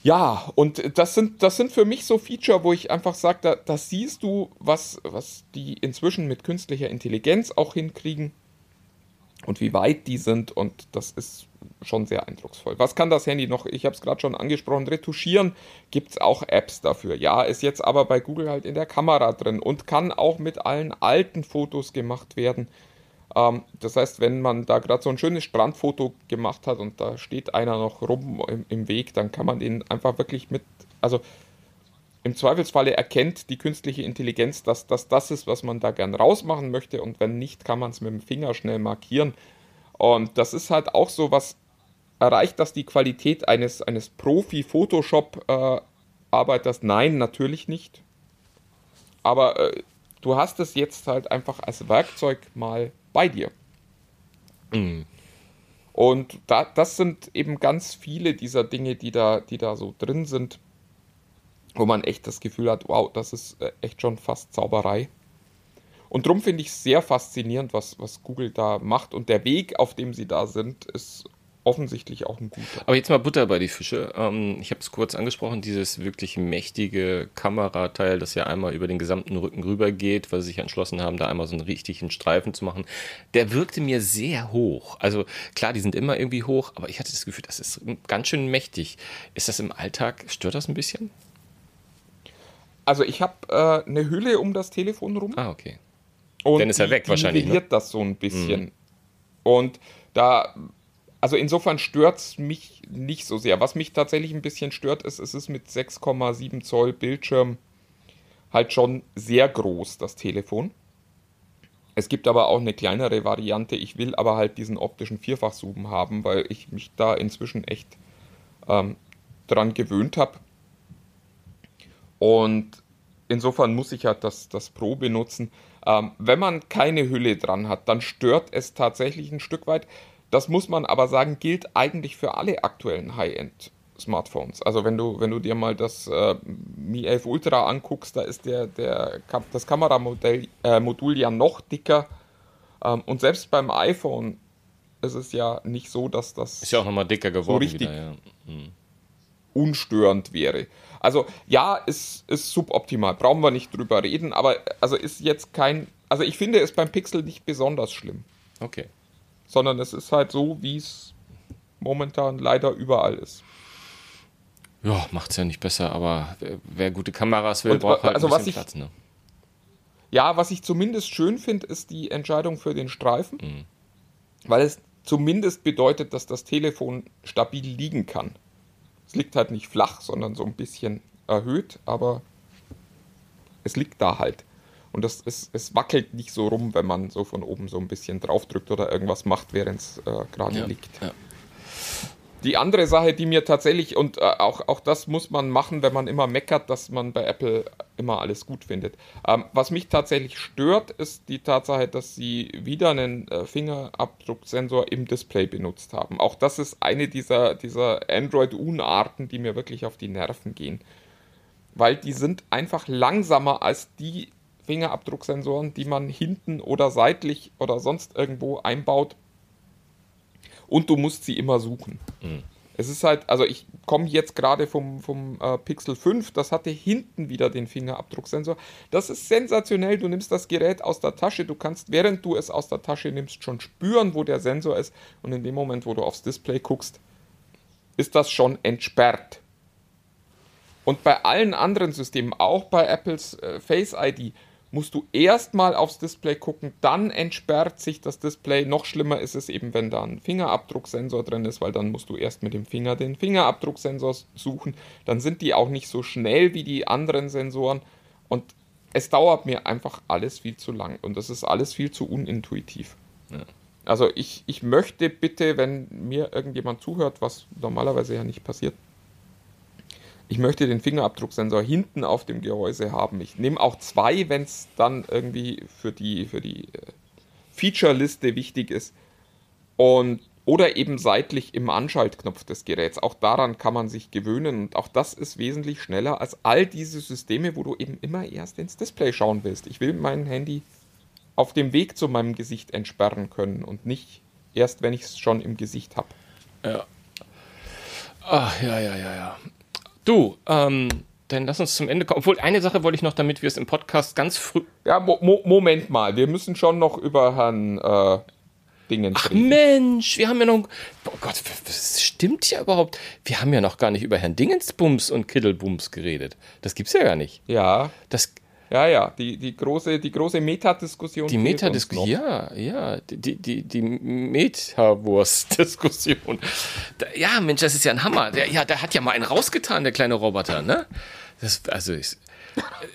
Ja, und das sind, das sind für mich so Feature, wo ich einfach sage, da, da siehst du, was, was die inzwischen mit künstlicher Intelligenz auch hinkriegen und wie weit die sind und das ist schon sehr eindrucksvoll. Was kann das Handy noch? Ich habe es gerade schon angesprochen, retuschieren gibt es auch Apps dafür. Ja, ist jetzt aber bei Google halt in der Kamera drin und kann auch mit allen alten Fotos gemacht werden. Ähm, das heißt, wenn man da gerade so ein schönes Strandfoto gemacht hat und da steht einer noch rum im, im Weg, dann kann man den einfach wirklich mit, also im Zweifelsfalle erkennt die künstliche Intelligenz, dass das das ist, was man da gern rausmachen möchte und wenn nicht, kann man es mit dem Finger schnell markieren. Und das ist halt auch so, was erreicht das die Qualität eines, eines Profi-Photoshop-Arbeiters? Nein, natürlich nicht. Aber äh, du hast es jetzt halt einfach als Werkzeug mal bei dir. Mhm. Und da, das sind eben ganz viele dieser Dinge, die da, die da so drin sind, wo man echt das Gefühl hat, wow, das ist äh, echt schon fast Zauberei. Und darum finde ich es sehr faszinierend, was, was Google da macht. Und der Weg, auf dem sie da sind, ist offensichtlich auch ein guter. Aber jetzt mal Butter bei die Fische. Ähm, ich habe es kurz angesprochen, dieses wirklich mächtige Kamerateil, das ja einmal über den gesamten Rücken rüber geht, weil sie sich entschlossen haben, da einmal so einen richtigen Streifen zu machen. Der wirkte mir sehr hoch. Also klar, die sind immer irgendwie hoch, aber ich hatte das Gefühl, das ist ganz schön mächtig. Ist das im Alltag, stört das ein bisschen? Also ich habe äh, eine Hülle um das Telefon rum. Ah, okay. Und Dann ist er die- weg die wahrscheinlich, ne? nivelliert das so ein bisschen. Und da, also insofern stört es mich nicht so sehr. Was mich tatsächlich ein bisschen stört, ist, es ist mit 6,7 Zoll Bildschirm halt schon sehr groß, das Telefon. Es gibt aber auch eine kleinere Variante. Ich will aber halt diesen optischen Vierfachzoom haben, weil ich mich da inzwischen echt ähm, dran gewöhnt habe. Und insofern muss ich halt das, das Pro benutzen. Ähm, wenn man keine Hülle dran hat, dann stört es tatsächlich ein Stück weit. Das muss man aber sagen, gilt eigentlich für alle aktuellen High-End-Smartphones. Also wenn du, wenn du dir mal das äh, Mi 11 Ultra anguckst, da ist der, der, das Kameramodell äh, Modul ja noch dicker. Ähm, und selbst beim iPhone ist es ja nicht so, dass das Ist ja auch nochmal dicker geworden richtig. wieder, ja. unstörend wäre. Also ja, ist, ist suboptimal, brauchen wir nicht drüber reden, aber also ist jetzt kein, also ich finde es beim Pixel nicht besonders schlimm, Okay. Sondern es ist halt so, wie es momentan leider überall ist. Ja, macht's ja nicht besser, aber wer, wer gute Kameras will, Und braucht halt also ein was bisschen ich- Platz, ne? Ja, was ich zumindest schön finde, ist die Entscheidung für den Streifen, weil es zumindest bedeutet, dass das Telefon stabil liegen kann. Es liegt halt nicht flach, sondern so ein bisschen erhöht, aber es liegt da halt. Und das ist, es wackelt nicht so rum, wenn man so von oben so ein bisschen draufdrückt oder irgendwas macht, während es äh, gerade Ja, liegt. ja. Die andere Sache, die mir tatsächlich, und äh, auch, auch das muss man machen, wenn man immer meckert, dass man bei Apple immer alles gut findet. Ähm, was mich tatsächlich stört, ist die Tatsache, dass sie wieder einen äh, Fingerabdrucksensor im Display benutzt haben. Auch das ist eine dieser, dieser Android-Unarten, die mir wirklich auf die Nerven gehen. Weil die sind einfach langsamer als die Fingerabdrucksensoren, die man hinten oder seitlich oder sonst irgendwo einbaut. Und du musst sie immer suchen. Es ist halt, also ich komme jetzt gerade vom, vom äh, Pixel 5, das hatte hinten wieder den Fingerabdrucksensor. Das ist sensationell. Du nimmst das Gerät aus der Tasche, du kannst, während du es aus der Tasche nimmst, schon spüren, wo der Sensor ist. Und in dem Moment, wo du aufs Display guckst, ist das schon entsperrt. Und bei allen anderen Systemen, auch bei Apples äh, Face ID, musst du erstmal aufs Display gucken, dann entsperrt sich das Display. Noch schlimmer ist es eben, wenn da ein Fingerabdrucksensor drin ist, weil dann musst du erst mit dem Finger den Fingerabdrucksensor suchen. Dann sind die auch nicht so schnell wie die anderen Sensoren und es dauert mir einfach alles viel zu lang und das ist alles viel zu unintuitiv. Also ich, ich möchte bitte, wenn mir irgendjemand zuhört, was normalerweise ja nicht passiert, ich möchte den Fingerabdrucksensor hinten auf dem Gehäuse haben. Ich nehme auch zwei, wenn es dann irgendwie für die, für die äh, Feature-Liste wichtig ist. Und, oder eben seitlich im Anschaltknopf des Geräts. Auch daran kann man sich gewöhnen. Und auch das ist wesentlich schneller als all diese Systeme, wo du eben immer erst ins Display schauen willst. Ich will mein Handy auf dem Weg zu meinem Gesicht entsperren können und nicht erst, wenn ich es schon im Gesicht habe. Ach, ja, ja, ja, ja. Du, ähm, dann lass uns zum Ende kommen. Obwohl, eine Sache wollte ich noch, damit wir es im Podcast ganz früh. Ja, Mo Mo Moment mal, wir müssen schon noch über Herrn äh, Dingen Ach reden. Mensch, wir haben ja noch. Oh Gott, das stimmt ja überhaupt. Wir haben ja noch gar nicht über Herrn Dingensbums und Kittelbums geredet. Das gibt's ja gar nicht. Ja, Das, ja, ja, die, die große, die große Metadiskussion. die Metadiskussion. Ja, ja, die, die, die, Metawurst-Diskussion. Da- Ja, Mensch, das ist ja ein Hammer. Der, ja, der hat ja mal einen rausgetan, der kleine Roboter, ne? Das, also, ist,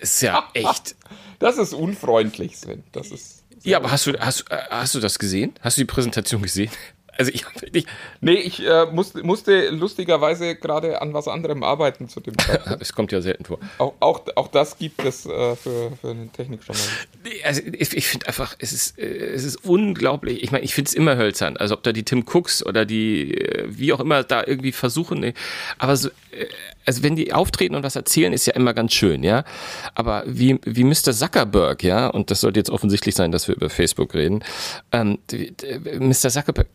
ist ja echt. Das ist unfreundlich, Sven. Das ist. Ja, aber hast du, hast, äh, hast du das gesehen? Hast du die Präsentation gesehen? Also ich, ich Nee, ich äh, musste, musste lustigerweise gerade an was anderem arbeiten zu dem Zeitpunkt. es kommt ja selten vor. auch, auch, auch das gibt es äh, für, für einen Technikjournalist. Nee, Also ich, ich finde einfach, es ist, äh, es ist unglaublich. Ich meine, ich finde es immer hölzern. Also ob da die Tim Cooks oder die, äh, wie auch immer, da irgendwie versuchen. nee. Aber so, äh, also wenn die auftreten und was erzählen, ist ja immer ganz schön, ja. Aber wie, wie Mr. Zuckerberg, ja, und das sollte jetzt offensichtlich sein, dass wir über Facebook reden, ähm, Mr. Zuckerberg,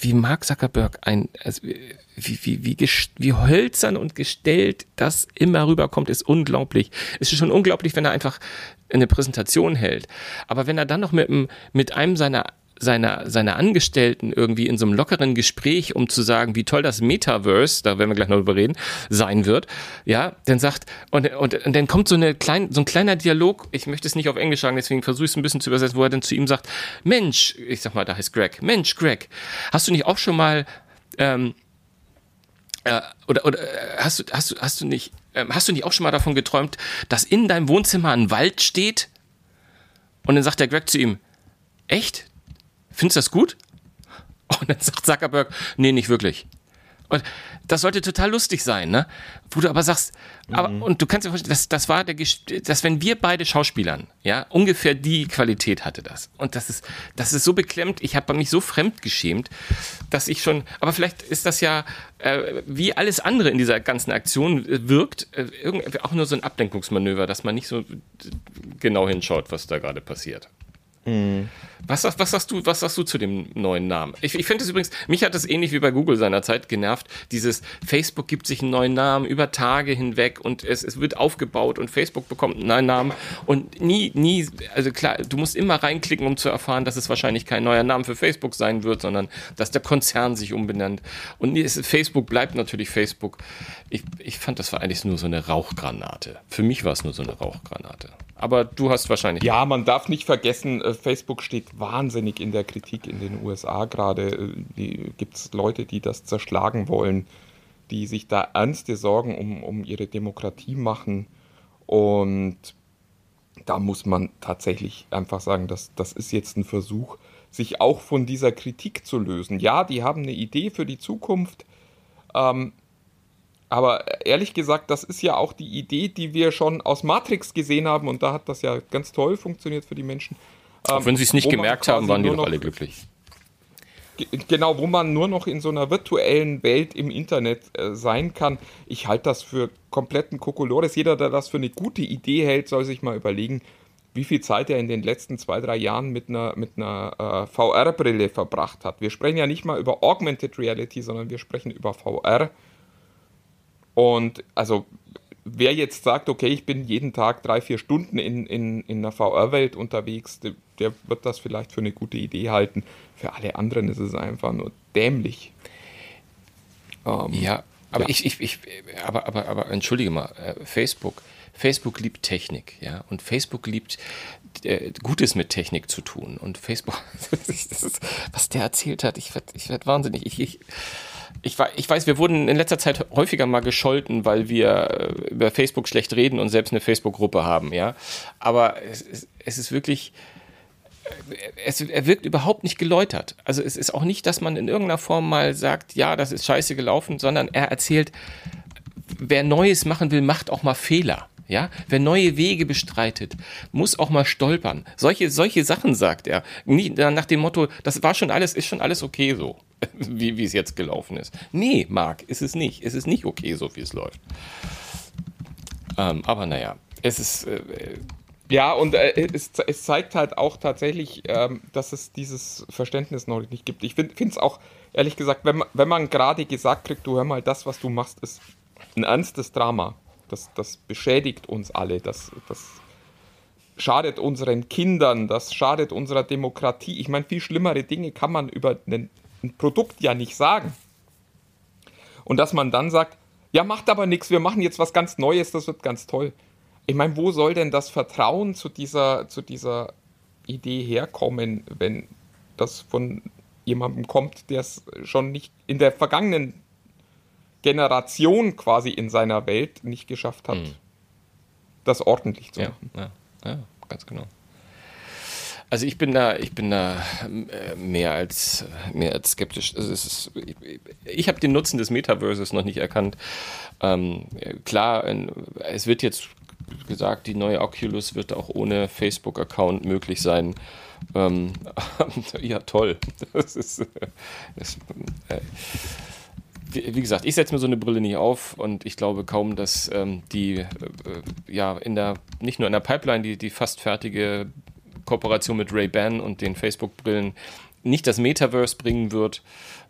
wie Mark Zuckerberg ein, also wie, wie, wie, gest- wie hölzern und gestellt das immer rüberkommt, ist unglaublich. Es ist schon unglaublich, wenn er einfach eine Präsentation hält. Aber wenn er dann noch mit, mit einem seiner seiner, seiner Angestellten irgendwie in so einem lockeren Gespräch, um zu sagen, wie toll das Metaverse, da werden wir gleich noch drüber reden, sein wird, ja, dann sagt, und, und, und dann kommt so, eine klein, so ein kleiner Dialog, ich möchte es nicht auf Englisch sagen, deswegen versuche ich es ein bisschen zu übersetzen, wo er dann zu ihm sagt, Mensch, ich sag mal, da heißt Greg, Mensch, Greg, hast du nicht auch schon mal, ähm, äh, oder, oder äh, hast du, hast du, hast du nicht, ähm, hast du nicht auch schon mal davon geträumt, dass in deinem Wohnzimmer ein Wald steht? Und dann sagt der Greg zu ihm, echt? Findest du das gut? Und dann sagt Zuckerberg, nee, nicht wirklich. Und das sollte total lustig sein, ne? Wo du aber sagst, aber, und du kannst dir vorstellen, das, das war der, dass wenn wir beide Schauspielern, ja, ungefähr die Qualität hatte das. Und das ist, das ist so beklemmt, ich habe mich so fremd geschämt, dass ich schon, aber vielleicht ist das ja, äh, wie alles andere in dieser ganzen Aktion äh, wirkt, äh, irgendwie auch nur so ein Ablenkungsmanöver, dass man nicht so äh, genau hinschaut, was da gerade passiert. Was, sagst- was, sagst du, was sagst du zu dem neuen Namen? Ich, ich finde es übrigens, mich hat es ähnlich wie bei Google seinerzeit genervt. Dieses Facebook gibt sich einen neuen Namen über Tage hinweg und es, es wird aufgebaut und Facebook bekommt einen neuen Namen und nie, nie, also klar, du musst immer reinklicken, um zu erfahren, dass es wahrscheinlich kein neuer Name für Facebook sein wird, sondern dass der Konzern sich umbenennt. Und ist, Facebook bleibt natürlich Facebook. Ich, ich fand, das war eigentlich nur so eine Rauchgranate. Für mich war es nur so eine Rauchgranate. Aber du hast wahrscheinlich. Ja, man darf nicht vergessen, äh, Facebook steht wahnsinnig in der Kritik in den USA gerade. Gibt es Leute, die das zerschlagen wollen, die sich da ernste Sorgen um, um ihre Demokratie machen. Und da muss man tatsächlich einfach sagen, dass das ist jetzt ein Versuch, sich auch von dieser Kritik zu lösen. Ja, die haben eine Idee für die Zukunft. Ähm, aber ehrlich gesagt, das ist ja auch die Idee, die wir schon aus Matrix gesehen haben und da hat das ja ganz toll funktioniert für die Menschen. Ähm, Auch wenn sie es nicht gemerkt haben, waren die noch- alle glücklich. Ge- Genau, wo man nur noch in so einer virtuellen Welt im Internet äh, sein kann. Ich halte das für kompletten Kokolores. Jeder, der das für eine gute Idee hält, soll sich mal überlegen, wie viel Zeit er in den letzten zwei, drei Jahren mit einer, mit einer äh, VR-Brille verbracht hat. Wir sprechen ja nicht mal über Augmented Reality, sondern wir sprechen über VR. Und also wer jetzt sagt, okay, ich bin jeden Tag drei, vier Stunden in, in, in einer VR-Welt unterwegs, der, der wird das vielleicht für eine gute Idee halten. Für alle anderen ist es einfach nur dämlich. Ähm, Ja, aber Ja. ich, ich, ich, aber, aber, aber entschuldige mal, äh, Facebook, Facebook liebt Technik, ja, und Facebook liebt äh, Gutes mit Technik zu tun. Und Facebook, ist, was der erzählt hat, ich werd, ich werd wahnsinnig. Ich, ich, ich, ich weiß, wir wurden in letzter Zeit häufiger mal gescholten, weil wir äh, über Facebook schlecht reden und selbst eine Facebook-Gruppe haben, ja. Aber es, ist- es ist wirklich, es, er wirkt überhaupt nicht geläutert. Also es ist auch nicht, dass man in irgendeiner Form mal sagt, ja, das ist scheiße gelaufen, sondern er erzählt, wer Neues machen will, macht auch mal Fehler. Ja, wer neue Wege bestreitet, muss auch mal stolpern. Solche, solche Sachen sagt er. Nie, nach dem Motto, das war schon alles, ist schon alles okay so, wie, wie es jetzt gelaufen ist. Nee, Marc, ist es nicht. Es ist nicht okay so, wie es läuft. Ähm, aber naja, es ist, äh, Ja, und äh, es, es zeigt halt auch tatsächlich, ähm, dass es dieses Verständnis noch nicht gibt. Ich finde es auch, ehrlich gesagt, wenn wenn man gerade gesagt kriegt, du hör mal, das, was du machst, ist ein ernstes Drama. Das, das beschädigt uns alle. Das, das schadet unseren Kindern, das schadet unserer Demokratie. Ich meine, viel schlimmere Dinge kann man über ein, ein Produkt ja nicht sagen. Und dass man dann sagt, ja, macht aber nichts, wir machen jetzt was ganz Neues, das wird ganz toll. Ich meine, wo soll denn das Vertrauen zu dieser, zu dieser Idee herkommen, wenn das von jemandem kommt, der es schon nicht in der vergangenen Generation quasi in seiner Welt nicht geschafft hat, das ordentlich zu ja, machen? ja, ja, ganz genau. Also ich bin da, ich bin da äh, mehr als mehr als skeptisch. Also ist, ich, ich habe den Nutzen des Metaverses noch nicht erkannt. Ähm, klar, es wird jetzt gesagt, die neue Oculus wird auch ohne Facebook-Account möglich sein. Ähm, ja, toll. Das ist, das, äh, wie, wie, gesagt, ich setze mir so eine Brille nicht auf und ich glaube kaum, dass ähm, die äh, ja in der nicht nur in der Pipeline die, die fast fertige Kooperation mit Ray-Ban und den Facebook-Brillen nicht das Metaverse bringen wird.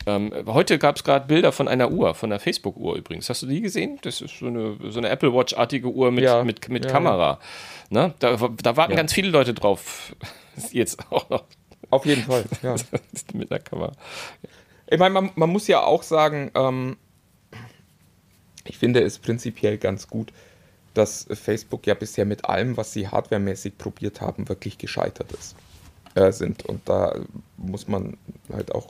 Ähm, heute gab es gerade Bilder von einer Uhr, von einer Facebook-Uhr übrigens. Hast du die gesehen? Das ist so eine, so eine Apple Watch-artige Uhr mit, ja. mit, mit ja, Kamera. Ja. Ne? Da, da warten ganz viele Leute drauf. Jetzt auch noch. Auf jeden Fall, ja. mit der Kamera. Ich meine, man, man, muss ja auch sagen, ähm, ich finde es prinzipiell ganz gut, dass Facebook ja bisher mit allem, was sie hardwaremäßig probiert haben, wirklich gescheitert ist, äh, sind. Und da muss man halt auch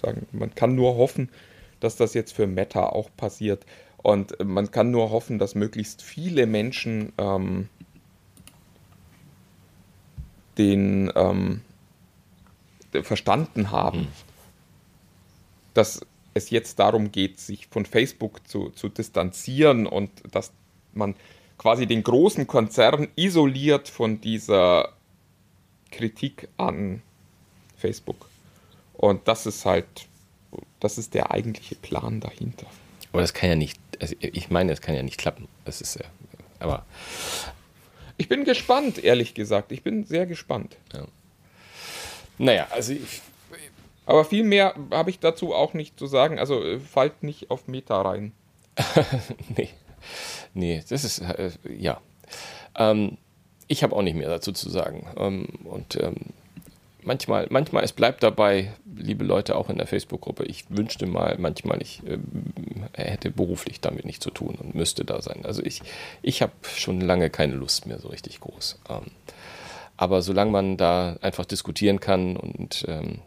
sagen, man kann nur hoffen, dass das jetzt für Meta auch passiert. Und man kann nur hoffen, dass möglichst viele Menschen ähm, den ähm, verstanden haben. Dass es jetzt darum geht, sich von Facebook zu, zu distanzieren und dass man quasi den großen Konzern isoliert von dieser Kritik an Facebook. Und das ist halt, das ist der eigentliche Plan dahinter. Aber das kann ja nicht, also ich meine, das kann ja nicht klappen. Das ist ja, aber. Ich bin gespannt, ehrlich gesagt. Ich bin sehr gespannt. Ja. Naja, also ich, aber viel mehr habe ich dazu auch nicht zu sagen. Also äh, fallt nicht auf Meta rein. nee. Nee, das ist, äh, ja. Ähm, ich habe auch nicht mehr dazu zu sagen. Ähm, und ähm, manchmal, manchmal, es bleibt dabei, liebe Leute, auch in der Facebook-Gruppe, ich wünschte mal, manchmal, ich äh, hätte beruflich damit nichts zu tun und müsste da sein. Also ich, ich habe schon lange keine Lust mehr so richtig groß. Ähm, aber solange man da einfach diskutieren kann und ähm,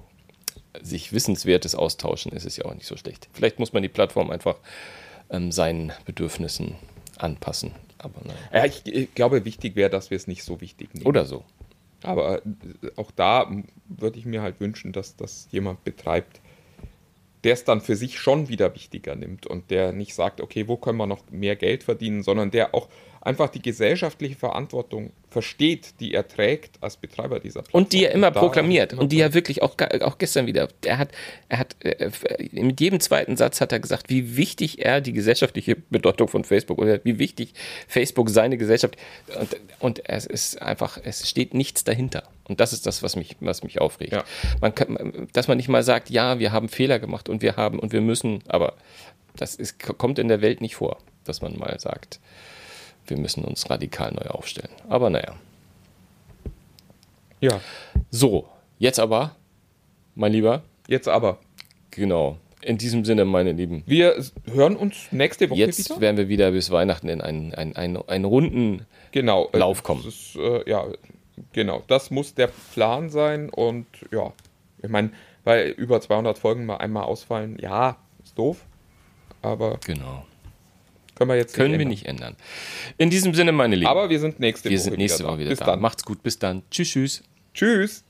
sich Wissenswertes austauschen, ist es ja auch nicht so schlecht. Vielleicht muss man die Plattform einfach ähm, seinen Bedürfnissen anpassen. Aber nein. Ja, ich, ich glaube, wichtig wäre, dass wir es nicht so wichtig nehmen. Oder so. Aber äh, auch da würde ich mir halt wünschen, dass das jemand betreibt, der es dann für sich schon wieder wichtiger nimmt und der nicht sagt, okay, wo können wir noch mehr Geld verdienen, sondern der auch einfach die gesellschaftliche Verantwortung versteht, die er trägt als Betreiber dieser Plattform. Und die er immer proklamiert und die er wirklich auch, auch gestern wieder, er hat, er hat äh, mit jedem zweiten Satz hat er gesagt, wie wichtig er die gesellschaftliche Bedeutung von Facebook oder wie wichtig Facebook seine Gesellschaft und, und es ist einfach, es steht nichts dahinter. Und das ist das, was mich, was mich aufregt. Ja. Man kann, dass man nicht mal sagt, ja, wir haben Fehler gemacht und wir haben und wir müssen, aber das ist, kommt in der Welt nicht vor, dass man mal sagt, wir müssen uns radikal neu aufstellen. Aber naja. Ja. So, jetzt aber, mein Lieber. Jetzt aber. Genau. In diesem Sinne, meine Lieben. Wir hören uns nächste Woche jetzt wieder. Jetzt werden wir wieder bis Weihnachten in einen, einen, einen, einen runden genau, äh, Lauf kommen. Ist, äh, ja, genau. Das muss der Plan sein. Und ja, ich meine, bei über 200 Folgen mal einmal ausfallen, ja, ist doof. Aber. Genau. Können wir jetzt Können nicht wir nicht ändern. In diesem Sinne, meine Lieben. Aber wir sind nächste wir Woche sind nächste Woche wieder, wieder bis da. Dann. Macht's gut, bis dann. Tschüss, tschüss. Tschüss.